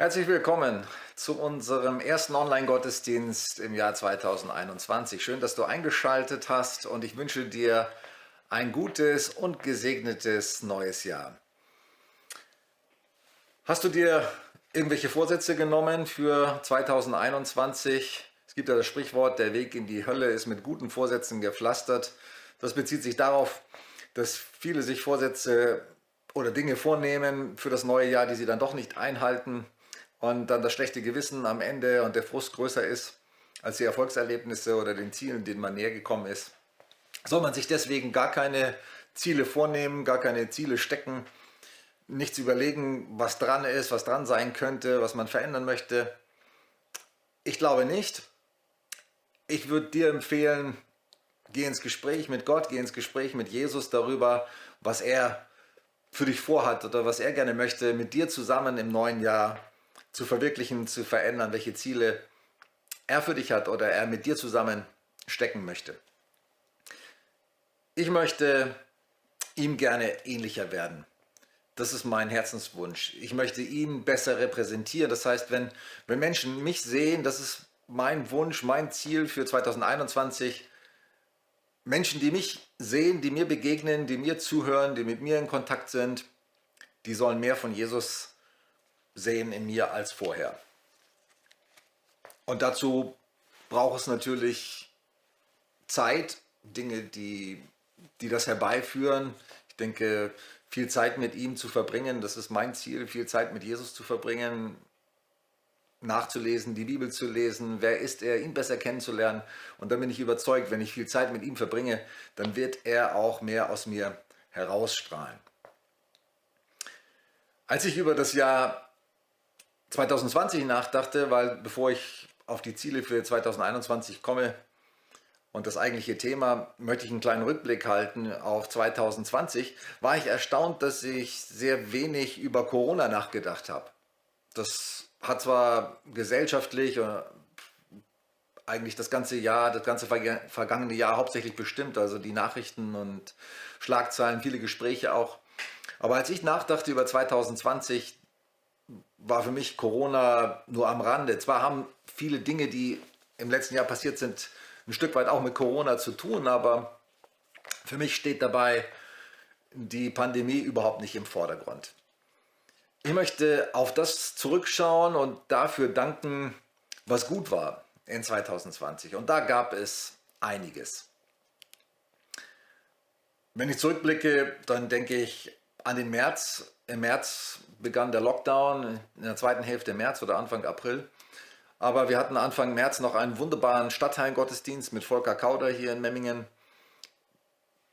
Herzlich willkommen zu unserem ersten Online-Gottesdienst im Jahr 2021. Schön, dass du eingeschaltet hast und ich wünsche dir ein gutes und gesegnetes neues Jahr. Hast du dir irgendwelche Vorsätze genommen für 2021? Es gibt ja das Sprichwort, der Weg in die Hölle ist mit guten Vorsätzen gepflastert. Das bezieht sich darauf, dass viele sich Vorsätze oder Dinge vornehmen für das neue Jahr, die sie dann doch nicht einhalten und dann das schlechte Gewissen am Ende und der Frust größer ist als die Erfolgserlebnisse oder den Zielen, denen man näher gekommen ist, soll man sich deswegen gar keine Ziele vornehmen, gar keine Ziele stecken, nichts überlegen, was dran ist, was dran sein könnte, was man verändern möchte. Ich glaube nicht. Ich würde dir empfehlen, geh ins Gespräch mit Gott, geh ins Gespräch mit Jesus darüber, was er für dich vorhat oder was er gerne möchte, mit dir zusammen im neuen Jahr zu verwirklichen, zu verändern, welche Ziele er für dich hat oder er mit dir zusammen stecken möchte. Ich möchte ihm gerne ähnlicher werden. Das ist mein Herzenswunsch. Ich möchte ihn besser repräsentieren. Das heißt, wenn, wenn Menschen mich sehen, das ist mein Wunsch, mein Ziel für 2021. Menschen, die mich sehen, die mir begegnen, die mir zuhören, die mit mir in Kontakt sind, die sollen mehr von Jesus sehen in mir als vorher. Und dazu braucht es natürlich Zeit, Dinge, die, die das herbeiführen. Ich denke, viel Zeit mit ihm zu verbringen, das ist mein Ziel, viel Zeit mit Jesus zu verbringen, nachzulesen, die Bibel zu lesen, wer ist er, ihn besser kennenzulernen. Und dann bin ich überzeugt, wenn ich viel Zeit mit ihm verbringe, dann wird er auch mehr aus mir herausstrahlen. Als ich über das Jahr 2020 nachdachte, weil bevor ich auf die Ziele für 2021 komme und das eigentliche Thema, möchte ich einen kleinen Rückblick halten auf 2020, war ich erstaunt, dass ich sehr wenig über Corona nachgedacht habe. Das hat zwar gesellschaftlich oder eigentlich das ganze Jahr, das ganze vergangene Jahr hauptsächlich bestimmt, also die Nachrichten und Schlagzeilen, viele Gespräche auch. Aber als ich nachdachte über 2020, war für mich Corona nur am Rande. Zwar haben viele Dinge, die im letzten Jahr passiert sind, ein Stück weit auch mit Corona zu tun, aber für mich steht dabei die Pandemie überhaupt nicht im Vordergrund. Ich möchte auf das zurückschauen und dafür danken, was gut war in 2020. Und da gab es einiges. Wenn ich zurückblicke, dann denke ich an den März. Im März begann der Lockdown, in der zweiten Hälfte März oder Anfang April. Aber wir hatten Anfang März noch einen wunderbaren Stadtteilgottesdienst mit Volker Kauder hier in Memmingen,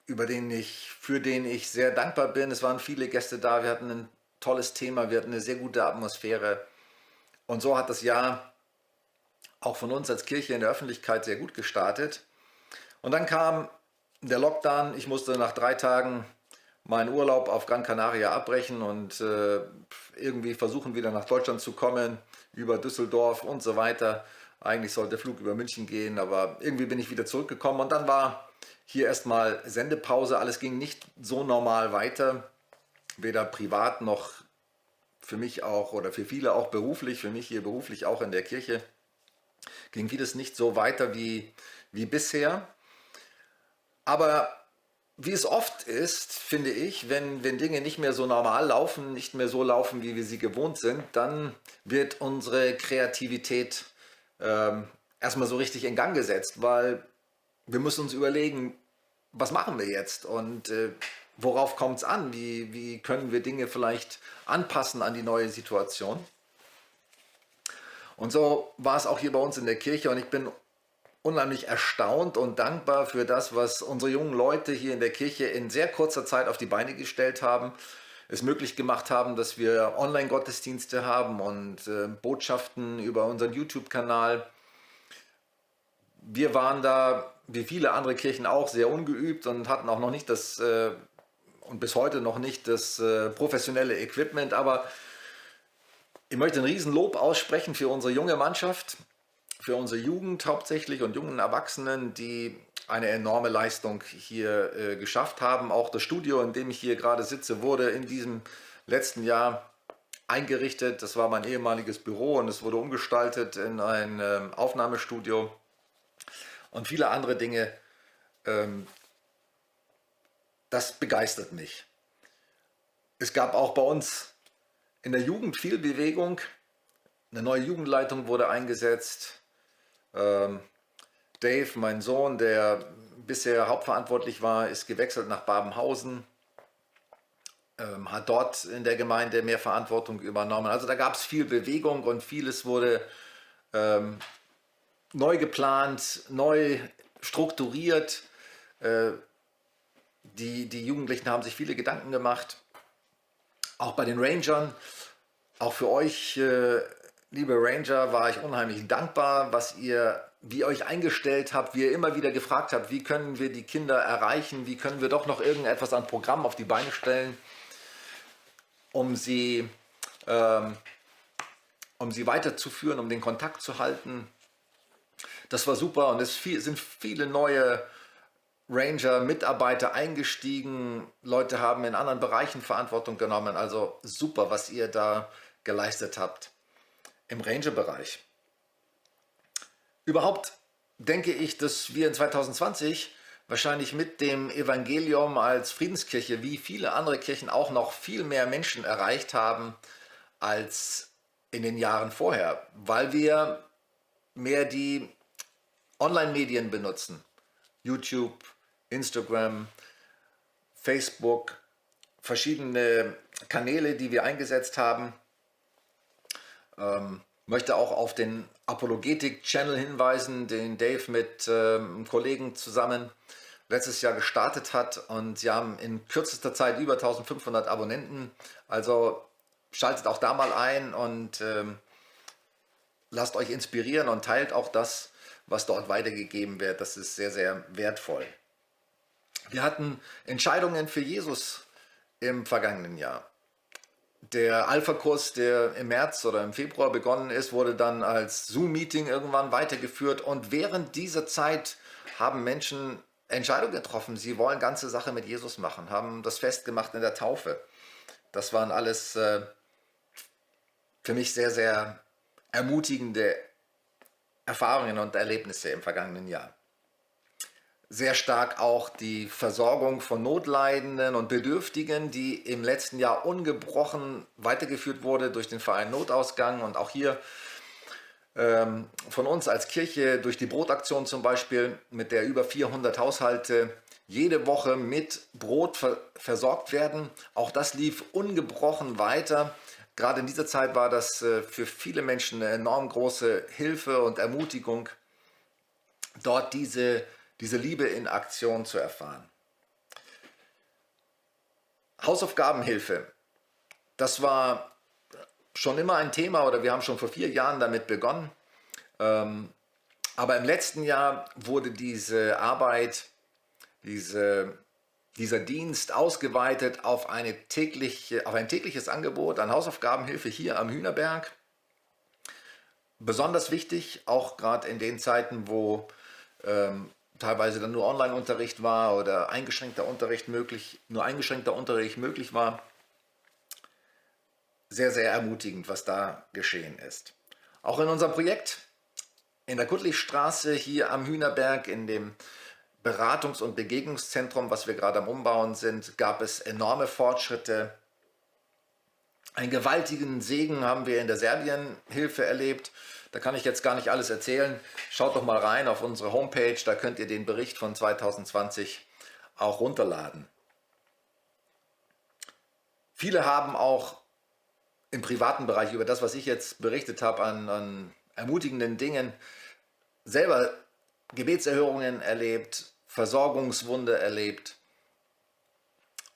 über den ich, für den ich sehr dankbar bin. Es waren viele Gäste da, wir hatten ein tolles Thema, wir hatten eine sehr gute Atmosphäre. Und so hat das Jahr auch von uns als Kirche in der Öffentlichkeit sehr gut gestartet. Und dann kam der Lockdown. Ich musste nach drei Tagen meinen Urlaub auf Gran Canaria abbrechen und äh, irgendwie versuchen wieder nach Deutschland zu kommen, über Düsseldorf und so weiter. Eigentlich sollte der Flug über München gehen, aber irgendwie bin ich wieder zurückgekommen und dann war hier erstmal Sendepause. Alles ging nicht so normal weiter, weder privat noch für mich auch oder für viele auch beruflich, für mich hier beruflich auch in der Kirche. Ging vieles nicht so weiter wie, wie bisher. Aber wie es oft ist, finde ich, wenn, wenn Dinge nicht mehr so normal laufen, nicht mehr so laufen, wie wir sie gewohnt sind, dann wird unsere Kreativität ähm, erstmal so richtig in Gang gesetzt, weil wir müssen uns überlegen, was machen wir jetzt und äh, worauf kommt es an? Wie, wie können wir Dinge vielleicht anpassen an die neue Situation? Und so war es auch hier bei uns in der Kirche und ich bin unheimlich erstaunt und dankbar für das, was unsere jungen Leute hier in der Kirche in sehr kurzer Zeit auf die Beine gestellt haben, es möglich gemacht haben, dass wir Online-Gottesdienste haben und äh, Botschaften über unseren YouTube-Kanal. Wir waren da, wie viele andere Kirchen auch, sehr ungeübt und hatten auch noch nicht das äh, und bis heute noch nicht das äh, professionelle Equipment, aber ich möchte ein Riesenlob aussprechen für unsere junge Mannschaft für unsere Jugend hauptsächlich und jungen Erwachsenen, die eine enorme Leistung hier äh, geschafft haben. Auch das Studio, in dem ich hier gerade sitze, wurde in diesem letzten Jahr eingerichtet. Das war mein ehemaliges Büro und es wurde umgestaltet in ein ähm, Aufnahmestudio und viele andere Dinge. Ähm, das begeistert mich. Es gab auch bei uns in der Jugend viel Bewegung. Eine neue Jugendleitung wurde eingesetzt. Ähm, Dave, mein Sohn, der bisher hauptverantwortlich war, ist gewechselt nach Babenhausen ähm, hat dort in der Gemeinde mehr Verantwortung übernommen. Also da gab es viel Bewegung und vieles wurde ähm, neu geplant, neu strukturiert. Äh, die, die Jugendlichen haben sich viele Gedanken gemacht. Auch bei den Rangern, auch für euch, äh, liebe Ranger, war ich unheimlich dankbar, was ihr, wie ihr euch eingestellt habt, wie ihr immer wieder gefragt habt, wie können wir die Kinder erreichen, wie können wir doch noch irgendetwas an Programm auf die Beine stellen um sie, ähm, um sie weiterzuführen, um den Kontakt zu halten. Das war super und es sind viele neue Ranger, Mitarbeiter eingestiegen. Leute haben in anderen Bereichen Verantwortung genommen. Also super, was ihr da geleistet habt im Ranger-Bereich. Überhaupt denke ich, dass wir in 2020 wahrscheinlich mit dem Evangelium als Friedenskirche, wie viele andere Kirchen auch noch viel mehr Menschen erreicht haben als in den Jahren vorher, weil wir mehr die Online-Medien benutzen. YouTube, Instagram, Facebook, verschiedene Kanäle, die wir eingesetzt haben. Ähm, möchte auch auf den Apologetik-Channel hinweisen, den Dave mit ähm, Kollegen zusammen letztes Jahr gestartet hat und sie haben in kürzester Zeit über 1500 Abonnenten. Also schaltet auch da mal ein und ähm, lasst euch inspirieren und teilt auch das, was dort weitergegeben wird. Das ist sehr, sehr wertvoll. Wir hatten Entscheidungen für Jesus im vergangenen Jahr. Der Alpha-Kurs, der im März oder im Februar begonnen ist, wurde dann als Zoom-Meeting irgendwann weitergeführt. Und während dieser Zeit haben Menschen Entscheidung getroffen. Sie wollen ganze Sache mit Jesus machen, haben das festgemacht in der Taufe. Das waren alles äh, für mich sehr, sehr ermutigende Erfahrungen und Erlebnisse im vergangenen Jahr. Sehr stark auch die Versorgung von Notleidenden und Bedürftigen, die im letzten Jahr ungebrochen weitergeführt wurde durch den Verein Notausgang und auch hier ähm, von uns als Kirche durch die Brotaktion zum Beispiel, mit der über 400 Haushalte jede Woche mit Brot ver versorgt werden. Auch das lief ungebrochen weiter. Gerade in dieser Zeit war das äh, für viele Menschen eine enorm große Hilfe und Ermutigung, dort diese, diese Liebe in Aktion zu erfahren. Hausaufgabenhilfe, das war schon immer ein Thema oder wir haben schon vor vier Jahren damit begonnen. Ähm, aber im letzten Jahr wurde diese Arbeit, diese, dieser Dienst ausgeweitet auf, eine tägliche, auf ein tägliches Angebot an Hausaufgabenhilfe hier am Hühnerberg. Besonders wichtig, auch gerade in den Zeiten, wo ähm, teilweise dann nur Online-Unterricht war oder eingeschränkter Unterricht möglich, nur eingeschränkter Unterricht möglich war sehr, sehr ermutigend, was da geschehen ist. Auch in unserem Projekt in der Kuttlichstraße hier am Hühnerberg in dem Beratungs- und Begegnungszentrum, was wir gerade am Umbauen sind, gab es enorme Fortschritte. Einen gewaltigen Segen haben wir in der Serbienhilfe erlebt. Da kann ich jetzt gar nicht alles erzählen. Schaut doch mal rein auf unsere Homepage, da könnt ihr den Bericht von 2020 auch runterladen. Viele haben auch im privaten Bereich über das, was ich jetzt berichtet habe an, an ermutigenden Dingen, selber Gebetserhörungen erlebt, Versorgungswunde erlebt.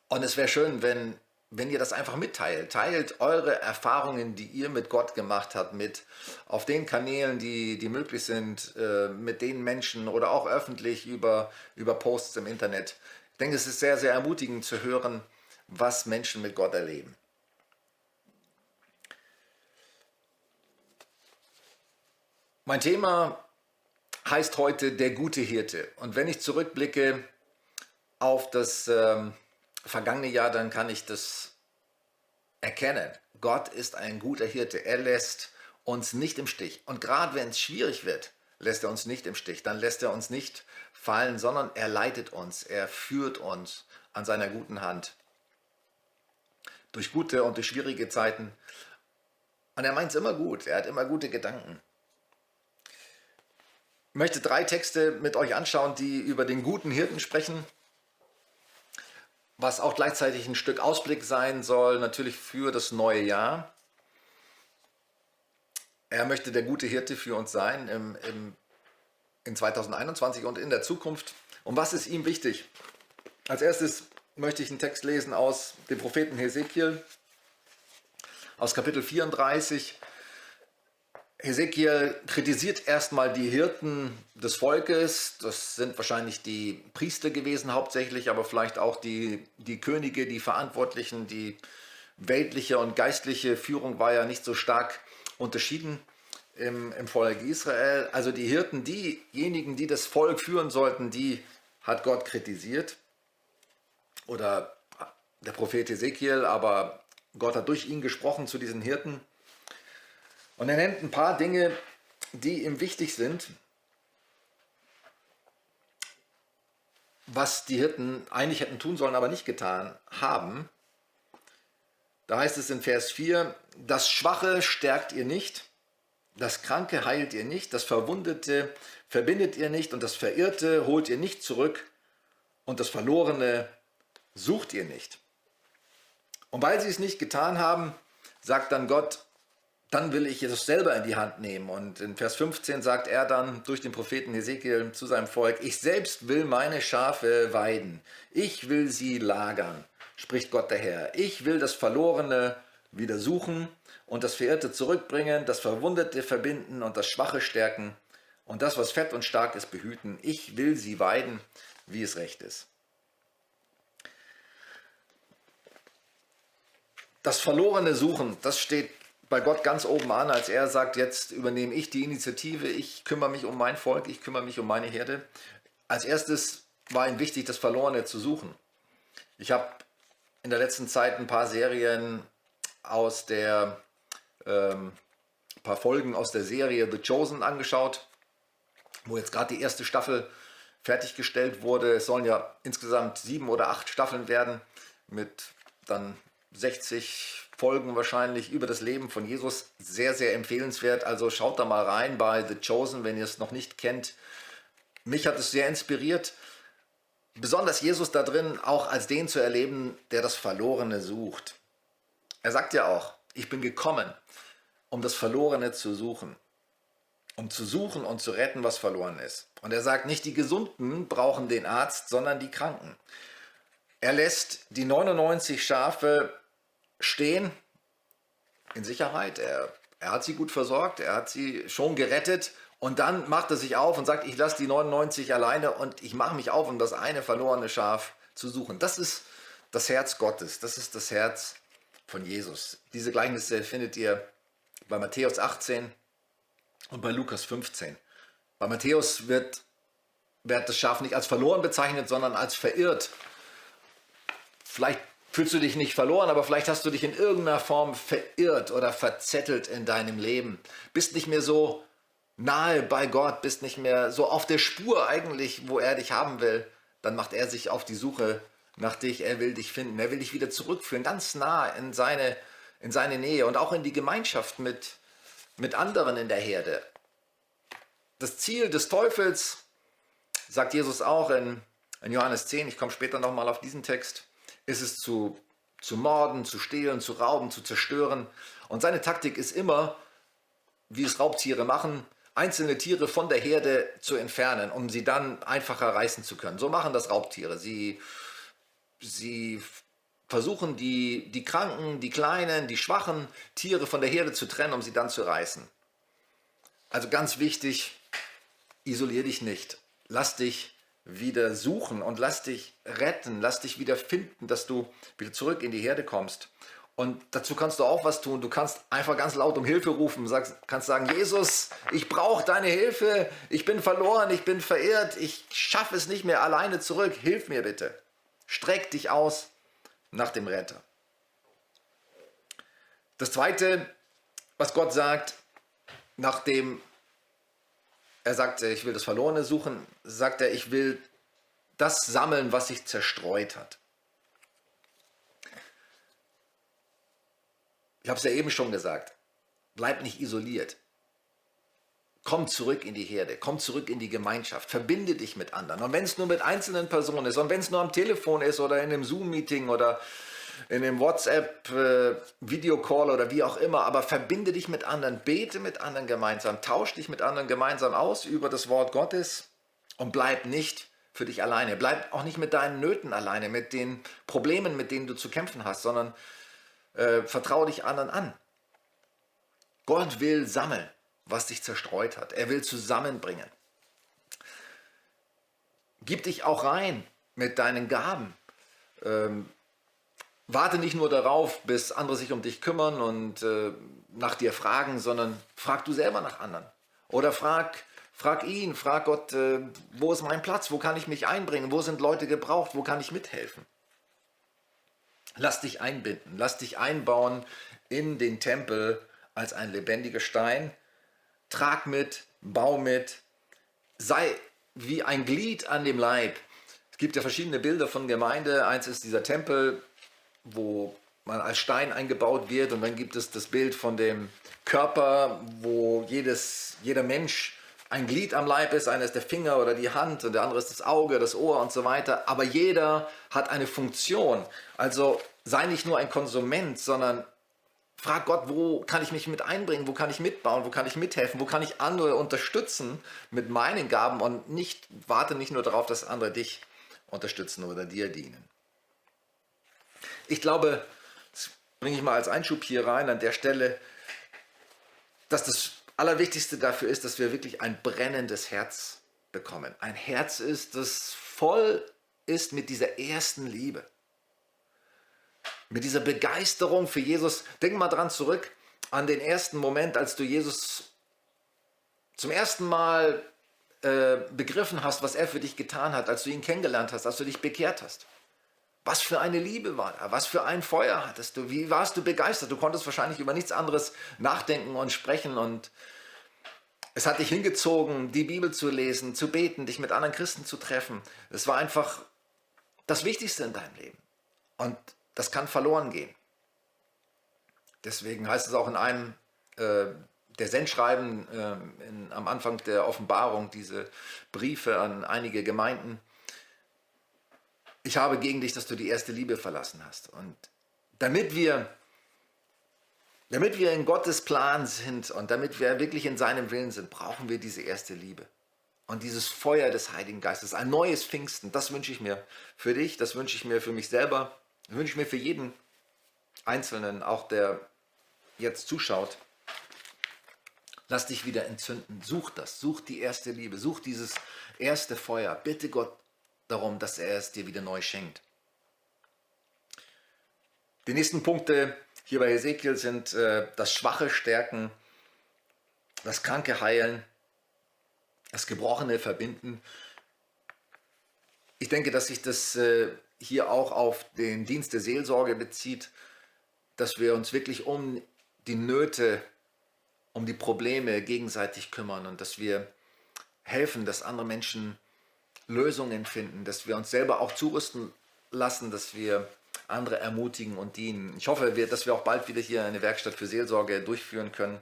Und es wäre schön, wenn, wenn ihr das einfach mitteilt. Teilt eure Erfahrungen, die ihr mit Gott gemacht habt, mit auf den Kanälen, die, die möglich sind, äh, mit den Menschen oder auch öffentlich über, über Posts im Internet. Ich denke, es ist sehr, sehr ermutigend zu hören, was Menschen mit Gott erleben. Mein Thema heißt heute der gute Hirte. Und wenn ich zurückblicke auf das ähm, vergangene Jahr, dann kann ich das erkennen, Gott ist ein guter Hirte. Er lässt uns nicht im Stich. Und gerade wenn es schwierig wird, lässt er uns nicht im Stich. Dann lässt er uns nicht fallen, sondern er leitet uns. Er führt uns an seiner guten Hand. Durch gute und durch schwierige Zeiten. Und er meint es immer gut. Er hat immer gute Gedanken. Ich möchte drei Texte mit euch anschauen, die über den guten Hirten sprechen was auch gleichzeitig ein Stück Ausblick sein soll, natürlich für das neue Jahr. Er möchte der gute Hirte für uns sein im, im, in 2021 und in der Zukunft. Und was ist ihm wichtig? Als erstes möchte ich einen Text lesen aus dem Propheten Hesekiel, aus Kapitel 34, Hesekiel kritisiert erstmal die Hirten des Volkes. Das sind wahrscheinlich die Priester gewesen hauptsächlich, aber vielleicht auch die, die Könige, die Verantwortlichen. Die weltliche und geistliche Führung war ja nicht so stark unterschieden im, im Volk Israel. Also die Hirten, diejenigen, die das Volk führen sollten, die hat Gott kritisiert. Oder der Prophet Hesekiel, aber Gott hat durch ihn gesprochen zu diesen Hirten. Und er nennt ein paar Dinge, die ihm wichtig sind, was die Hirten eigentlich hätten tun sollen, aber nicht getan haben. Da heißt es in Vers 4, das Schwache stärkt ihr nicht, das Kranke heilt ihr nicht, das Verwundete verbindet ihr nicht und das Verirrte holt ihr nicht zurück und das Verlorene sucht ihr nicht. Und weil sie es nicht getan haben, sagt dann Gott, dann will ich es selber in die Hand nehmen. Und in Vers 15 sagt er dann durch den Propheten Ezekiel zu seinem Volk, ich selbst will meine Schafe weiden, ich will sie lagern, spricht Gott der Herr. Ich will das Verlorene wieder suchen und das Verirrte zurückbringen, das Verwundete verbinden und das Schwache stärken und das, was fett und stark ist, behüten. Ich will sie weiden, wie es recht ist. Das Verlorene suchen, das steht bei Gott ganz oben an, als er sagt, jetzt übernehme ich die Initiative, ich kümmere mich um mein Volk, ich kümmere mich um meine Herde. Als erstes war ihm wichtig, das Verlorene zu suchen. Ich habe in der letzten Zeit ein paar Serien aus der, ähm, ein paar Folgen aus der Serie The Chosen angeschaut, wo jetzt gerade die erste Staffel fertiggestellt wurde. Es sollen ja insgesamt sieben oder acht Staffeln werden mit dann 60 Folgen wahrscheinlich über das Leben von Jesus. Sehr, sehr empfehlenswert. Also schaut da mal rein bei The Chosen, wenn ihr es noch nicht kennt. Mich hat es sehr inspiriert, besonders Jesus da drin auch als den zu erleben, der das Verlorene sucht. Er sagt ja auch, ich bin gekommen, um das Verlorene zu suchen. Um zu suchen und zu retten, was verloren ist. Und er sagt, nicht die Gesunden brauchen den Arzt, sondern die Kranken. Er lässt die 99 Schafe stehen in Sicherheit. Er, er hat sie gut versorgt, er hat sie schon gerettet und dann macht er sich auf und sagt, ich lasse die 99 alleine und ich mache mich auf, um das eine verlorene Schaf zu suchen. Das ist das Herz Gottes, das ist das Herz von Jesus. Diese Gleichnisse findet ihr bei Matthäus 18 und bei Lukas 15. Bei Matthäus wird, wird das Schaf nicht als verloren bezeichnet, sondern als verirrt. Vielleicht fühlst du dich nicht verloren, aber vielleicht hast du dich in irgendeiner Form verirrt oder verzettelt in deinem Leben. Bist nicht mehr so nahe bei Gott, bist nicht mehr so auf der Spur eigentlich, wo er dich haben will. Dann macht er sich auf die Suche nach dich. Er will dich finden. Er will dich wieder zurückführen, ganz nah in seine, in seine Nähe und auch in die Gemeinschaft mit, mit anderen in der Herde. Das Ziel des Teufels, sagt Jesus auch in, in Johannes 10, ich komme später nochmal auf diesen Text, ist es zu, zu morden, zu stehlen, zu rauben, zu zerstören. Und seine Taktik ist immer, wie es Raubtiere machen, einzelne Tiere von der Herde zu entfernen, um sie dann einfacher reißen zu können. So machen das Raubtiere. Sie, sie versuchen die, die kranken, die kleinen, die schwachen Tiere von der Herde zu trennen, um sie dann zu reißen. Also ganz wichtig, isolier dich nicht. Lass dich wieder suchen und lass dich retten, lass dich wieder finden, dass du wieder zurück in die Herde kommst. Und dazu kannst du auch was tun. Du kannst einfach ganz laut um Hilfe rufen. Sagst, kannst sagen, Jesus, ich brauche deine Hilfe. Ich bin verloren, ich bin verirrt. Ich schaffe es nicht mehr alleine zurück. Hilf mir bitte. Streck dich aus nach dem Retter. Das Zweite, was Gott sagt, nachdem er sagt, ich will das Verlorene suchen, sagt er, ich will das sammeln, was sich zerstreut hat. Ich habe es ja eben schon gesagt, bleib nicht isoliert. Komm zurück in die Herde, komm zurück in die Gemeinschaft, verbinde dich mit anderen. Und wenn es nur mit einzelnen Personen ist und wenn es nur am Telefon ist oder in einem Zoom-Meeting oder in einem WhatsApp-Videocall äh, oder wie auch immer, aber verbinde dich mit anderen, bete mit anderen gemeinsam, tausch dich mit anderen gemeinsam aus über das Wort Gottes und bleib nicht für dich alleine. Bleib auch nicht mit deinen Nöten alleine, mit den Problemen, mit denen du zu kämpfen hast, sondern äh, vertraue dich anderen an. Gott will sammeln, was dich zerstreut hat. Er will zusammenbringen. Gib dich auch rein mit deinen Gaben. Ähm, warte nicht nur darauf, bis andere sich um dich kümmern und äh, nach dir fragen, sondern frag du selber nach anderen. Oder frag, frag ihn, frag Gott, äh, wo ist mein Platz, wo kann ich mich einbringen, wo sind Leute gebraucht, wo kann ich mithelfen. Lass dich einbinden, lass dich einbauen in den Tempel als ein lebendiger Stein. Trag mit, bau mit, sei wie ein Glied an dem Leib. Es gibt ja verschiedene Bilder von Gemeinde. Eins ist dieser Tempel, wo man als Stein eingebaut wird und dann gibt es das Bild von dem Körper, wo jedes, jeder Mensch ein Glied am Leib ist, einer ist der Finger oder die Hand und der andere ist das Auge, das Ohr und so weiter. Aber jeder hat eine Funktion. Also sei nicht nur ein Konsument, sondern frag Gott, wo kann ich mich mit einbringen, wo kann ich mitbauen, wo kann ich mithelfen, wo kann ich andere unterstützen mit meinen Gaben und nicht warte nicht nur darauf, dass andere dich unterstützen oder dir dienen. Ich glaube, das bringe ich mal als Einschub hier rein an der Stelle, dass das Allerwichtigste dafür ist, dass wir wirklich ein brennendes Herz bekommen. Ein Herz ist, das voll ist mit dieser ersten Liebe. Mit dieser Begeisterung für Jesus. Denk mal dran zurück an den ersten Moment, als du Jesus zum ersten Mal äh, begriffen hast, was er für dich getan hat, als du ihn kennengelernt hast, als du dich bekehrt hast. Was für eine Liebe war da? Was für ein Feuer hattest du? Wie warst du begeistert? Du konntest wahrscheinlich über nichts anderes nachdenken und sprechen und es hat dich hingezogen, die Bibel zu lesen, zu beten, dich mit anderen Christen zu treffen. Es war einfach das Wichtigste in deinem Leben. Und das kann verloren gehen. Deswegen heißt es auch in einem äh, der Sendschreiben äh, in, am Anfang der Offenbarung, diese Briefe an einige Gemeinden, ich habe gegen dich, dass du die erste Liebe verlassen hast. Und damit wir, damit wir in Gottes Plan sind und damit wir wirklich in seinem Willen sind, brauchen wir diese erste Liebe. Und dieses Feuer des Heiligen Geistes, ein neues Pfingsten, das wünsche ich mir für dich, das wünsche ich mir für mich selber, das wünsche ich mir für jeden Einzelnen, auch der jetzt zuschaut. Lass dich wieder entzünden. Such das. Such die erste Liebe. Such dieses erste Feuer. Bitte Gott darum, dass er es dir wieder neu schenkt. Die nächsten Punkte hier bei Ezekiel sind äh, das Schwache stärken, das Kranke heilen, das Gebrochene verbinden. Ich denke, dass sich das äh, hier auch auf den Dienst der Seelsorge bezieht, dass wir uns wirklich um die Nöte, um die Probleme gegenseitig kümmern und dass wir helfen, dass andere Menschen Lösungen finden, dass wir uns selber auch zurüsten lassen, dass wir andere ermutigen und dienen. Ich hoffe, dass wir auch bald wieder hier eine Werkstatt für Seelsorge durchführen können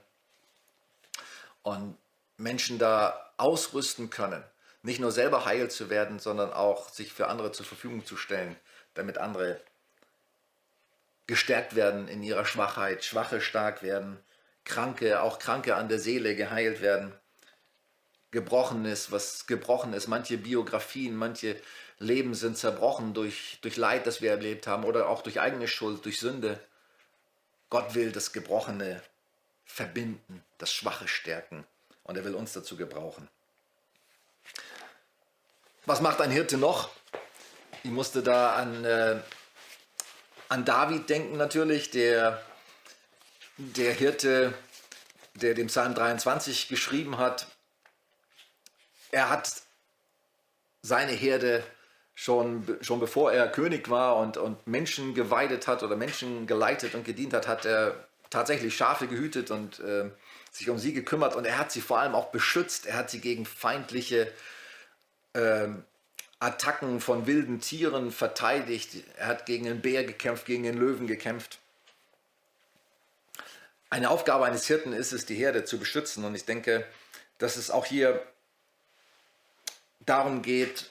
und Menschen da ausrüsten können, nicht nur selber heil zu werden, sondern auch sich für andere zur Verfügung zu stellen, damit andere gestärkt werden in ihrer Schwachheit, Schwache stark werden, Kranke, auch Kranke an der Seele geheilt werden gebrochen ist, was gebrochen ist. Manche Biografien, manche Leben sind zerbrochen durch, durch Leid, das wir erlebt haben oder auch durch eigene Schuld, durch Sünde. Gott will das Gebrochene verbinden, das Schwache stärken und er will uns dazu gebrauchen. Was macht ein Hirte noch? Ich musste da an, äh, an David denken natürlich, der, der Hirte, der dem Psalm 23 geschrieben hat, er hat seine Herde schon, schon bevor er König war und, und Menschen geweidet hat oder Menschen geleitet und gedient hat, hat er tatsächlich Schafe gehütet und äh, sich um sie gekümmert und er hat sie vor allem auch beschützt. Er hat sie gegen feindliche äh, Attacken von wilden Tieren verteidigt. Er hat gegen den Bär gekämpft, gegen den Löwen gekämpft. Eine Aufgabe eines Hirten ist es, die Herde zu beschützen. Und ich denke, dass es auch hier darum geht,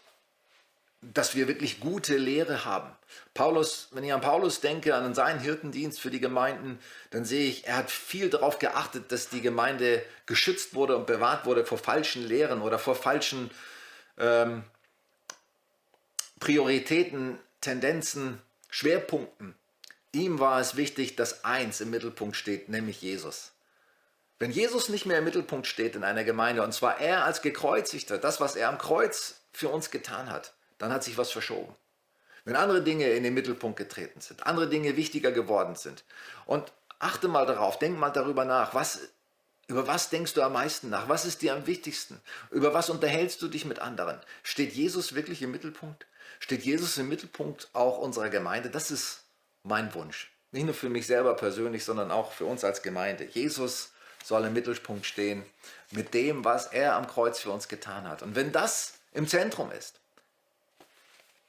dass wir wirklich gute Lehre haben. Paulus, wenn ich an Paulus denke, an seinen Hirtendienst für die Gemeinden, dann sehe ich, er hat viel darauf geachtet, dass die Gemeinde geschützt wurde und bewahrt wurde vor falschen Lehren oder vor falschen ähm, Prioritäten, Tendenzen, Schwerpunkten. Ihm war es wichtig, dass eins im Mittelpunkt steht, nämlich Jesus. Wenn Jesus nicht mehr im Mittelpunkt steht in einer Gemeinde, und zwar er als Gekreuzigter, das, was er am Kreuz für uns getan hat, dann hat sich was verschoben. Wenn andere Dinge in den Mittelpunkt getreten sind, andere Dinge wichtiger geworden sind. Und achte mal darauf, denk mal darüber nach, was, über was denkst du am meisten nach? Was ist dir am wichtigsten? Über was unterhältst du dich mit anderen? Steht Jesus wirklich im Mittelpunkt? Steht Jesus im Mittelpunkt auch unserer Gemeinde? Das ist mein Wunsch. Nicht nur für mich selber persönlich, sondern auch für uns als Gemeinde. Jesus soll im Mittelpunkt stehen mit dem, was er am Kreuz für uns getan hat. Und wenn das im Zentrum ist,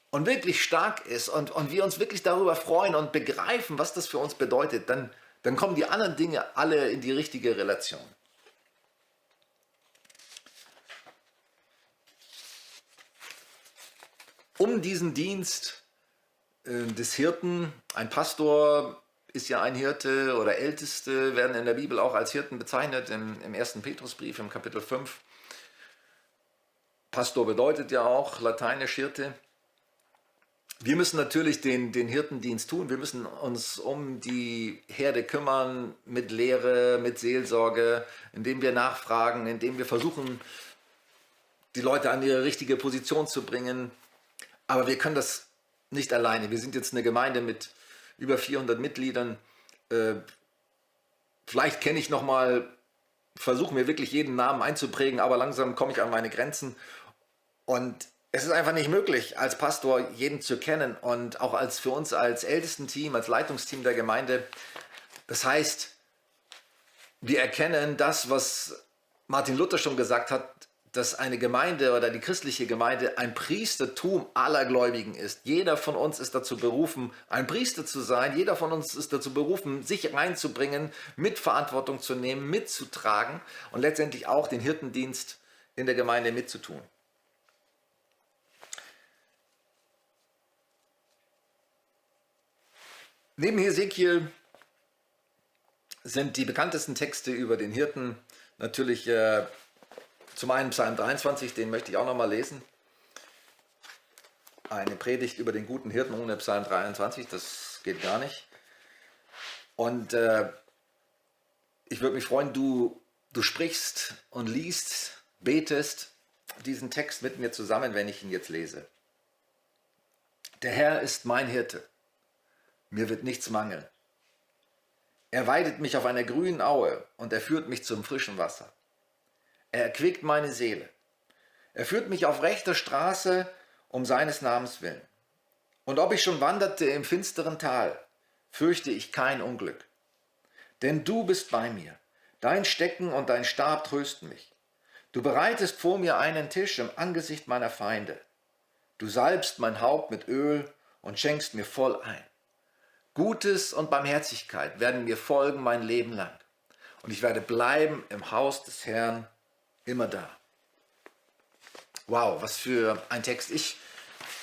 und wirklich stark ist und, und wir uns wirklich darüber freuen und begreifen, was das für uns bedeutet, dann, dann kommen die anderen Dinge alle in die richtige Relation. Um diesen Dienst äh, des Hirten, ein Pastor ist ja ein Hirte oder Älteste, werden in der Bibel auch als Hirten bezeichnet, im, im ersten Petrusbrief im Kapitel 5. Pastor bedeutet ja auch lateinisch Hirte. Wir müssen natürlich den, den Hirtendienst tun. Wir müssen uns um die Herde kümmern mit Lehre, mit Seelsorge, indem wir nachfragen, indem wir versuchen, die Leute an ihre richtige Position zu bringen. Aber wir können das nicht alleine. Wir sind jetzt eine Gemeinde mit über 400 Mitgliedern. Äh, vielleicht kenne ich noch mal, versuche mir wirklich jeden Namen einzuprägen, aber langsam komme ich an meine Grenzen. Und es ist einfach nicht möglich, als Pastor jeden zu kennen und auch als für uns als ältesten Team, als Leitungsteam der Gemeinde. Das heißt, wir erkennen das, was Martin Luther schon gesagt hat, dass eine Gemeinde oder die christliche Gemeinde ein Priestertum aller Gläubigen ist. Jeder von uns ist dazu berufen, ein Priester zu sein. Jeder von uns ist dazu berufen, sich reinzubringen, Mitverantwortung zu nehmen, mitzutragen und letztendlich auch den Hirtendienst in der Gemeinde mitzutun. Neben Hesekiel sind die bekanntesten Texte über den Hirten natürlich äh, zum einen Psalm 23, den möchte ich auch nochmal lesen. Eine Predigt über den guten Hirten ohne Psalm 23, das geht gar nicht. Und äh, ich würde mich freuen, du, du sprichst und liest, betest diesen Text mit mir zusammen, wenn ich ihn jetzt lese. Der Herr ist mein Hirte mir wird nichts mangeln. Er weidet mich auf einer grünen Aue und er führt mich zum frischen Wasser. Er erquickt meine Seele. Er führt mich auf rechter Straße um seines Namens willen. Und ob ich schon wanderte im finsteren Tal, fürchte ich kein Unglück. Denn du bist bei mir. Dein Stecken und dein Stab trösten mich. Du bereitest vor mir einen Tisch im Angesicht meiner Feinde. Du salbst mein Haupt mit Öl und schenkst mir voll ein. Gutes und Barmherzigkeit werden mir folgen mein Leben lang. Und ich werde bleiben im Haus des Herrn immer da. Wow, was für ein Text. Ich,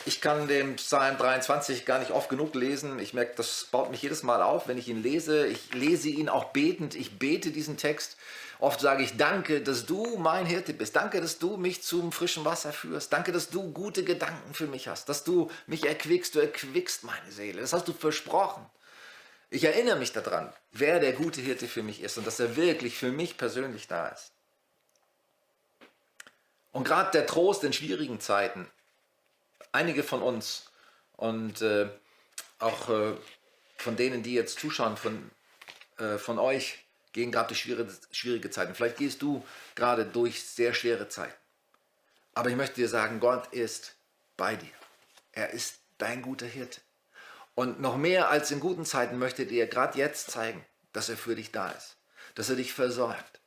ich kann den Psalm 23 gar nicht oft genug lesen. Ich merke, das baut mich jedes Mal auf, wenn ich ihn lese. Ich lese ihn auch betend. Ich bete diesen Text. Oft sage ich, danke, dass du mein Hirte bist. Danke, dass du mich zum frischen Wasser führst. Danke, dass du gute Gedanken für mich hast. Dass du mich erquickst. Du erquickst meine Seele. Das hast du versprochen. Ich erinnere mich daran, wer der gute Hirte für mich ist und dass er wirklich für mich persönlich da ist. Und gerade der Trost in schwierigen Zeiten. Einige von uns und äh, auch äh, von denen, die jetzt zuschauen, von, äh, von euch, gehen gerade durch schwierige, schwierige Zeiten. Vielleicht gehst du gerade durch sehr schwere Zeiten. Aber ich möchte dir sagen, Gott ist bei dir. Er ist dein guter Hirte. Und noch mehr als in guten Zeiten möchte dir gerade jetzt zeigen, dass er für dich da ist, dass er dich versorgt,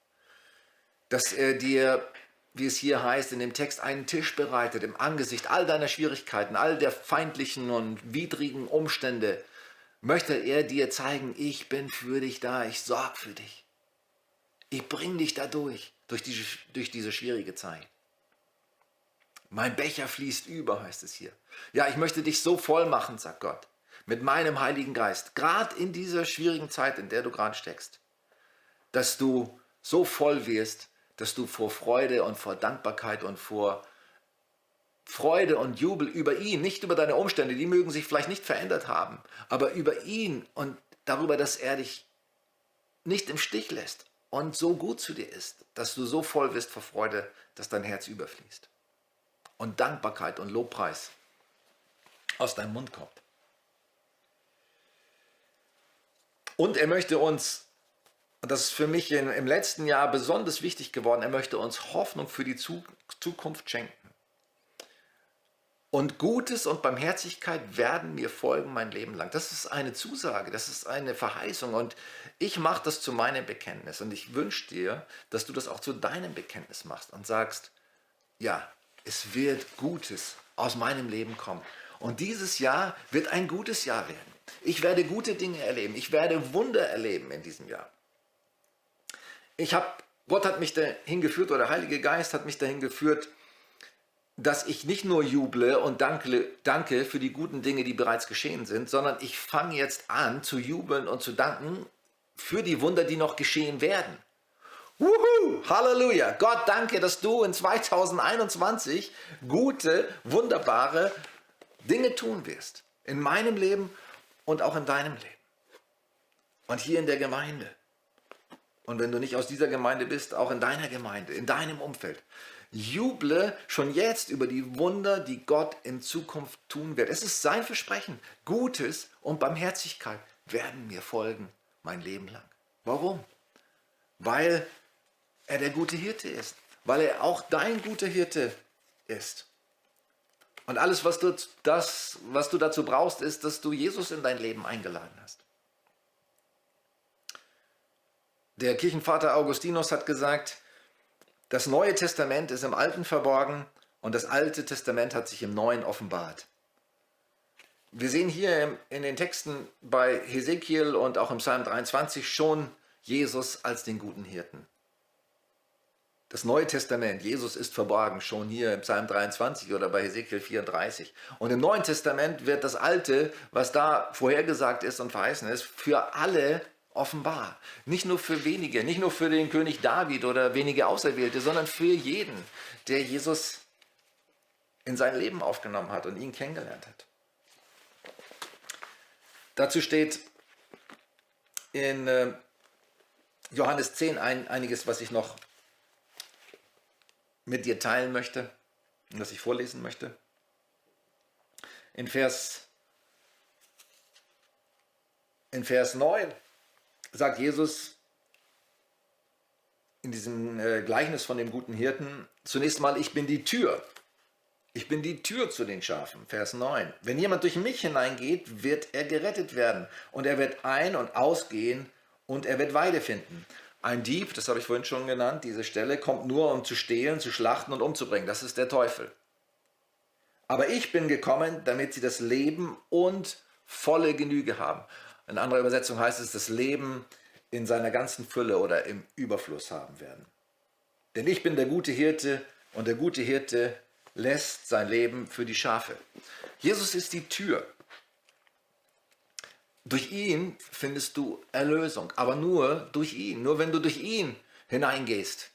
dass er dir, wie es hier heißt in dem Text, einen Tisch bereitet im Angesicht all deiner Schwierigkeiten, all der feindlichen und widrigen Umstände, möchte er dir zeigen, ich bin für dich da, ich sorge für dich. Ich bringe dich da durch, durch diese, durch diese schwierige Zeit. Mein Becher fließt über, heißt es hier. Ja, ich möchte dich so voll machen, sagt Gott, mit meinem Heiligen Geist, gerade in dieser schwierigen Zeit, in der du gerade steckst, dass du so voll wirst, dass du vor Freude und vor Dankbarkeit und vor Freude und Jubel über ihn, nicht über deine Umstände, die mögen sich vielleicht nicht verändert haben, aber über ihn und darüber, dass er dich nicht im Stich lässt und so gut zu dir ist, dass du so voll bist vor Freude, dass dein Herz überfließt. Und Dankbarkeit und Lobpreis aus deinem Mund kommt. Und er möchte uns, und das ist für mich in, im letzten Jahr besonders wichtig geworden, er möchte uns Hoffnung für die Zukunft schenken. Und Gutes und Barmherzigkeit werden mir folgen mein Leben lang. Das ist eine Zusage, das ist eine Verheißung. Und ich mache das zu meinem Bekenntnis. Und ich wünsche dir, dass du das auch zu deinem Bekenntnis machst und sagst, ja, es wird Gutes aus meinem Leben kommen. Und dieses Jahr wird ein gutes Jahr werden. Ich werde gute Dinge erleben. Ich werde Wunder erleben in diesem Jahr. Ich habe, Gott hat mich dahin geführt, oder der Heilige Geist hat mich dahin geführt, dass ich nicht nur juble und danke, danke für die guten Dinge, die bereits geschehen sind, sondern ich fange jetzt an zu jubeln und zu danken für die Wunder, die noch geschehen werden. Wuhu! Halleluja! Gott, danke, dass du in 2021 gute, wunderbare Dinge tun wirst. In meinem Leben und auch in deinem Leben. Und hier in der Gemeinde. Und wenn du nicht aus dieser Gemeinde bist, auch in deiner Gemeinde, in deinem Umfeld. Juble schon jetzt über die Wunder, die Gott in Zukunft tun wird. Es ist sein Versprechen. Gutes und Barmherzigkeit werden mir folgen mein Leben lang. Warum? Weil er der gute Hirte ist. Weil er auch dein guter Hirte ist. Und alles, was du, das, was du dazu brauchst, ist, dass du Jesus in dein Leben eingeladen hast. Der Kirchenvater Augustinus hat gesagt, das Neue Testament ist im Alten verborgen und das Alte Testament hat sich im Neuen offenbart. Wir sehen hier in den Texten bei Hesekiel und auch im Psalm 23 schon Jesus als den guten Hirten. Das Neue Testament, Jesus ist verborgen, schon hier im Psalm 23 oder bei Hesekiel 34. Und im Neuen Testament wird das Alte, was da vorhergesagt ist und verheißen ist, für alle offenbar. Nicht nur für wenige, nicht nur für den König David oder wenige Auserwählte, sondern für jeden, der Jesus in sein Leben aufgenommen hat und ihn kennengelernt hat. Dazu steht in äh, Johannes 10 ein, einiges, was ich noch mit dir teilen möchte und was ich vorlesen möchte. In Vers, in Vers 9 sagt Jesus in diesem äh, Gleichnis von dem guten Hirten zunächst mal, ich bin die Tür. Ich bin die Tür zu den Schafen. Vers 9. Wenn jemand durch mich hineingeht, wird er gerettet werden. Und er wird ein- und ausgehen und er wird Weide finden. Ein Dieb, das habe ich vorhin schon genannt, diese Stelle, kommt nur, um zu stehlen, zu schlachten und umzubringen. Das ist der Teufel. Aber ich bin gekommen, damit sie das Leben und volle Genüge haben. In anderer Übersetzung heißt es, das Leben in seiner ganzen Fülle oder im Überfluss haben werden. Denn ich bin der gute Hirte und der gute Hirte lässt sein Leben für die Schafe. Jesus ist die Tür. Durch ihn findest du Erlösung, aber nur durch ihn, nur wenn du durch ihn hineingehst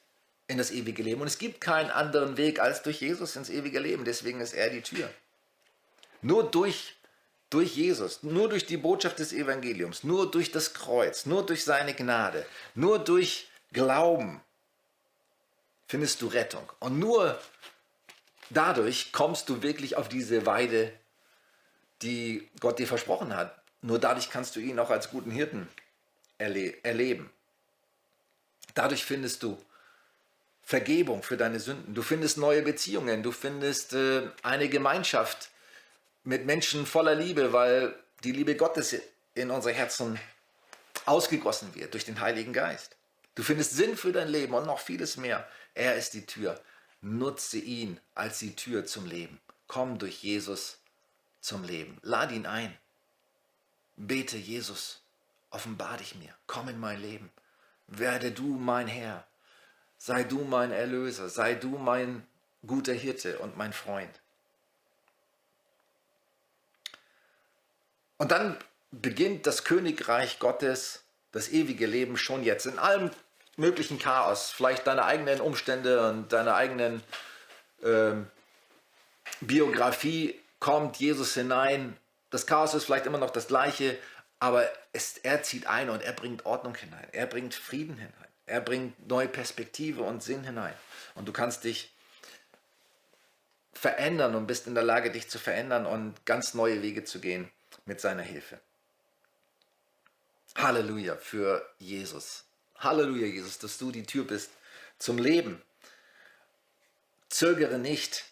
in das ewige Leben. Und es gibt keinen anderen Weg als durch Jesus ins ewige Leben, deswegen ist er die Tür. Nur durch durch Jesus, nur durch die Botschaft des Evangeliums, nur durch das Kreuz, nur durch seine Gnade, nur durch Glauben findest du Rettung. Und nur dadurch kommst du wirklich auf diese Weide, die Gott dir versprochen hat. Nur dadurch kannst du ihn auch als guten Hirten erle erleben. Dadurch findest du Vergebung für deine Sünden. Du findest neue Beziehungen. Du findest äh, eine Gemeinschaft mit Menschen voller Liebe, weil die Liebe Gottes in unsere Herzen ausgegossen wird durch den Heiligen Geist. Du findest Sinn für dein Leben und noch vieles mehr. Er ist die Tür. Nutze ihn als die Tür zum Leben. Komm durch Jesus zum Leben. Lad ihn ein. Bete Jesus, offenbar dich mir. Komm in mein Leben. Werde du mein Herr. Sei du mein Erlöser. Sei du mein guter Hirte und mein Freund. Und dann beginnt das Königreich Gottes, das ewige Leben schon jetzt in allem möglichen Chaos, vielleicht deine eigenen Umstände und deine eigenen äh, Biografie kommt Jesus hinein. Das Chaos ist vielleicht immer noch das gleiche, aber es, er zieht ein und er bringt Ordnung hinein. Er bringt Frieden hinein. Er bringt neue Perspektive und Sinn hinein. Und du kannst dich verändern und bist in der Lage, dich zu verändern und ganz neue Wege zu gehen mit seiner Hilfe. Halleluja für Jesus. Halleluja, Jesus, dass du die Tür bist zum Leben. Zögere nicht.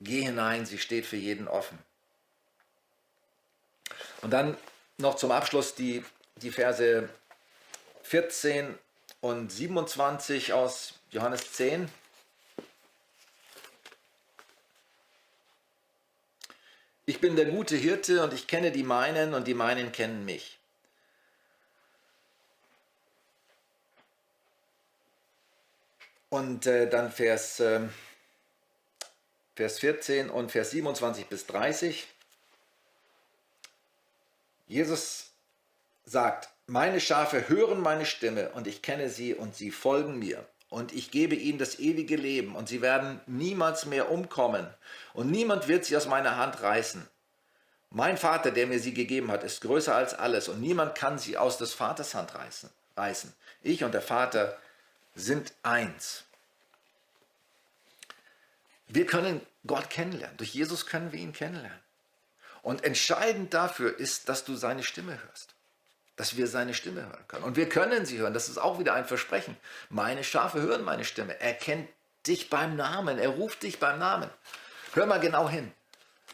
Geh hinein, sie steht für jeden offen. Und dann noch zum Abschluss die, die Verse 14 und 27 aus Johannes 10. Ich bin der gute Hirte und ich kenne die meinen und die meinen kennen mich. Und äh, dann Vers, äh, Vers 14 und Vers 27 bis 30. Jesus sagt, meine Schafe hören meine Stimme und ich kenne sie und sie folgen mir. Und ich gebe ihnen das ewige Leben und sie werden niemals mehr umkommen und niemand wird sie aus meiner Hand reißen. Mein Vater, der mir sie gegeben hat, ist größer als alles und niemand kann sie aus des Vaters Hand reißen. Ich und der Vater sind eins. Wir können Gott kennenlernen. Durch Jesus können wir ihn kennenlernen. Und entscheidend dafür ist, dass du seine Stimme hörst. Dass wir seine Stimme hören können. Und wir können sie hören. Das ist auch wieder ein Versprechen. Meine Schafe hören meine Stimme. Er kennt dich beim Namen. Er ruft dich beim Namen. Hör mal genau hin.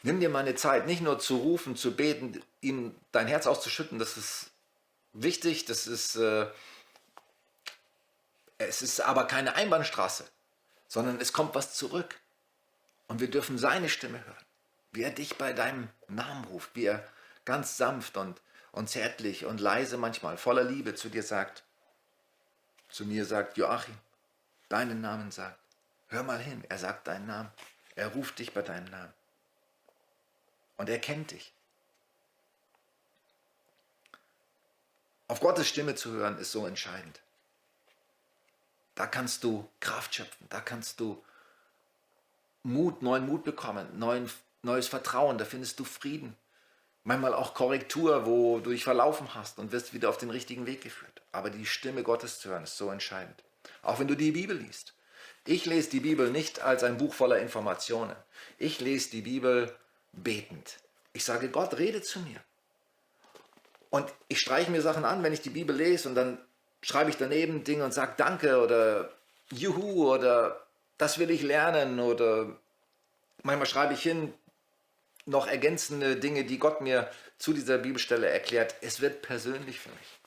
Nimm dir mal eine Zeit, nicht nur zu rufen, zu beten, ihm dein Herz auszuschütten. Das ist wichtig. Das ist, äh, es ist aber keine Einbahnstraße, sondern es kommt was zurück. Und wir dürfen seine Stimme hören, wie er dich bei deinem Namen ruft, wie er ganz sanft und, und zärtlich und leise manchmal, voller Liebe zu dir sagt, zu mir sagt, Joachim, deinen Namen sagt. Hör mal hin, er sagt deinen Namen. Er ruft dich bei deinem Namen. Und er kennt dich. Auf Gottes Stimme zu hören ist so entscheidend. Da kannst du Kraft schöpfen, da kannst du Mut, neuen Mut bekommen, neuen, neues Vertrauen, da findest du Frieden. Manchmal auch Korrektur, wo du dich verlaufen hast und wirst wieder auf den richtigen Weg geführt. Aber die Stimme Gottes zu hören ist so entscheidend. Auch wenn du die Bibel liest. Ich lese die Bibel nicht als ein Buch voller Informationen. Ich lese die Bibel betend. Ich sage, Gott, rede zu mir. Und ich streiche mir Sachen an, wenn ich die Bibel lese und dann schreibe ich daneben Dinge und sage Danke oder Juhu oder das will ich lernen oder manchmal schreibe ich hin noch ergänzende Dinge, die Gott mir zu dieser Bibelstelle erklärt. Es wird persönlich für mich.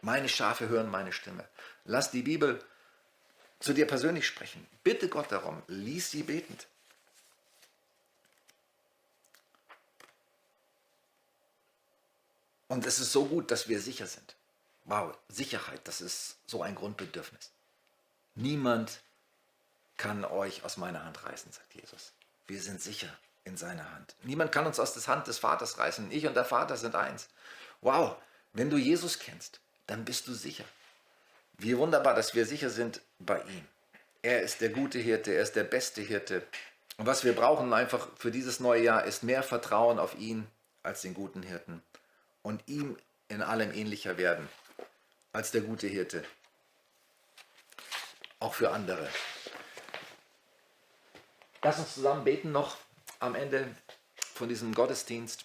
Meine Schafe hören meine Stimme. Lass die Bibel zu dir persönlich sprechen. Bitte Gott darum, lies sie betend. Und es ist so gut, dass wir sicher sind. Wow, Sicherheit, das ist so ein Grundbedürfnis. Niemand kann euch aus meiner Hand reißen, sagt Jesus. Wir sind sicher in seiner Hand. Niemand kann uns aus der Hand des Vaters reißen. Ich und der Vater sind eins. Wow, wenn du Jesus kennst, dann bist du sicher. Wie wunderbar, dass wir sicher sind bei ihm. Er ist der gute Hirte, er ist der beste Hirte. Und was wir brauchen einfach für dieses neue Jahr ist mehr Vertrauen auf ihn als den guten Hirten und ihm in allem ähnlicher werden als der gute Hirte. Auch für andere. Lass uns zusammen beten noch am Ende von diesem Gottesdienst.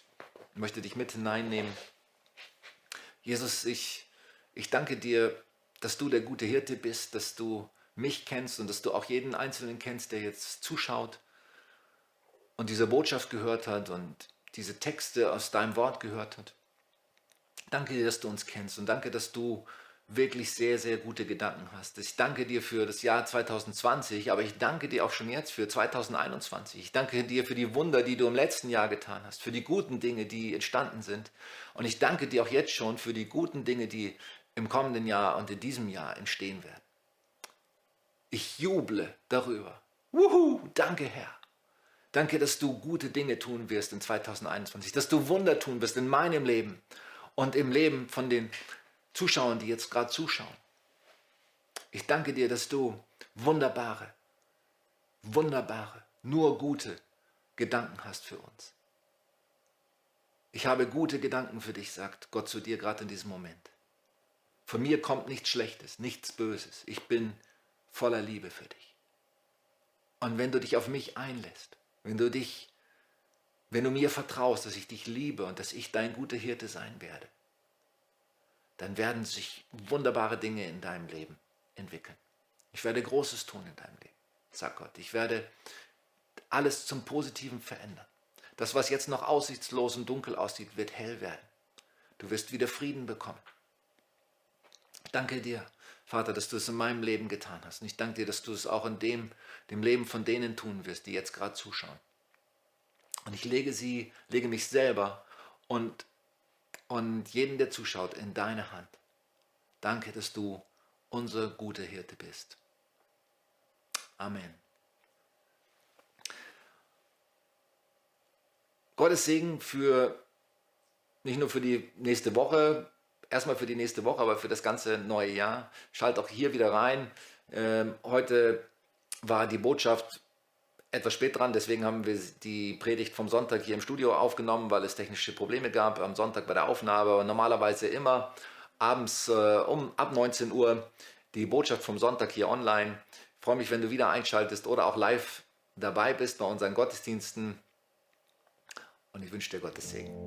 Möchte dich mit hineinnehmen. Jesus, ich, ich danke dir, dass du der gute Hirte bist, dass du mich kennst und dass du auch jeden Einzelnen kennst, der jetzt zuschaut und diese Botschaft gehört hat und diese Texte aus deinem Wort gehört hat. Danke dir, dass du uns kennst und danke, dass du wirklich sehr, sehr gute Gedanken hast. Ich danke dir für das Jahr 2020, aber ich danke dir auch schon jetzt für 2021. Ich danke dir für die Wunder, die du im letzten Jahr getan hast, für die guten Dinge, die entstanden sind. Und ich danke dir auch jetzt schon für die guten Dinge, die im kommenden Jahr und in diesem Jahr entstehen werden. Ich juble darüber. Wuhu, danke Herr. Danke, dass du gute Dinge tun wirst in 2021, dass du Wunder tun wirst in meinem Leben und im Leben von den Zuschauern, die jetzt gerade zuschauen. Ich danke dir, dass du wunderbare, wunderbare, nur gute Gedanken hast für uns. Ich habe gute Gedanken für dich, sagt Gott zu dir gerade in diesem Moment. Von mir kommt nichts Schlechtes, nichts Böses. Ich bin voller Liebe für dich. Und wenn du dich auf mich einlässt, wenn du dich, wenn du mir vertraust, dass ich dich liebe und dass ich dein guter Hirte sein werde, dann werden sich wunderbare Dinge in deinem Leben entwickeln. Ich werde Großes tun in deinem Leben, sagt Gott. Ich werde alles zum Positiven verändern. Das, was jetzt noch aussichtslos und dunkel aussieht, wird hell werden. Du wirst wieder Frieden bekommen. danke dir, Vater, dass du es in meinem Leben getan hast. Und ich danke dir, dass du es auch in dem, dem Leben von denen tun wirst, die jetzt gerade zuschauen. Und ich lege sie, lege mich selber und und jeden, der zuschaut, in deine Hand. Danke, dass du unser guter Hirte bist. Amen. Gottes Segen für nicht nur für die nächste Woche, erstmal für die nächste Woche, aber für das ganze neue Jahr. Schalt auch hier wieder rein. Ähm, heute war die Botschaft etwas spät dran, deswegen haben wir die Predigt vom Sonntag hier im Studio aufgenommen, weil es technische Probleme gab am Sonntag bei der Aufnahme. Normalerweise immer abends äh, um ab 19 Uhr die Botschaft vom Sonntag hier online. Ich freue mich, wenn du wieder einschaltest oder auch live dabei bist bei unseren Gottesdiensten. Und ich wünsche dir Gottes Segen.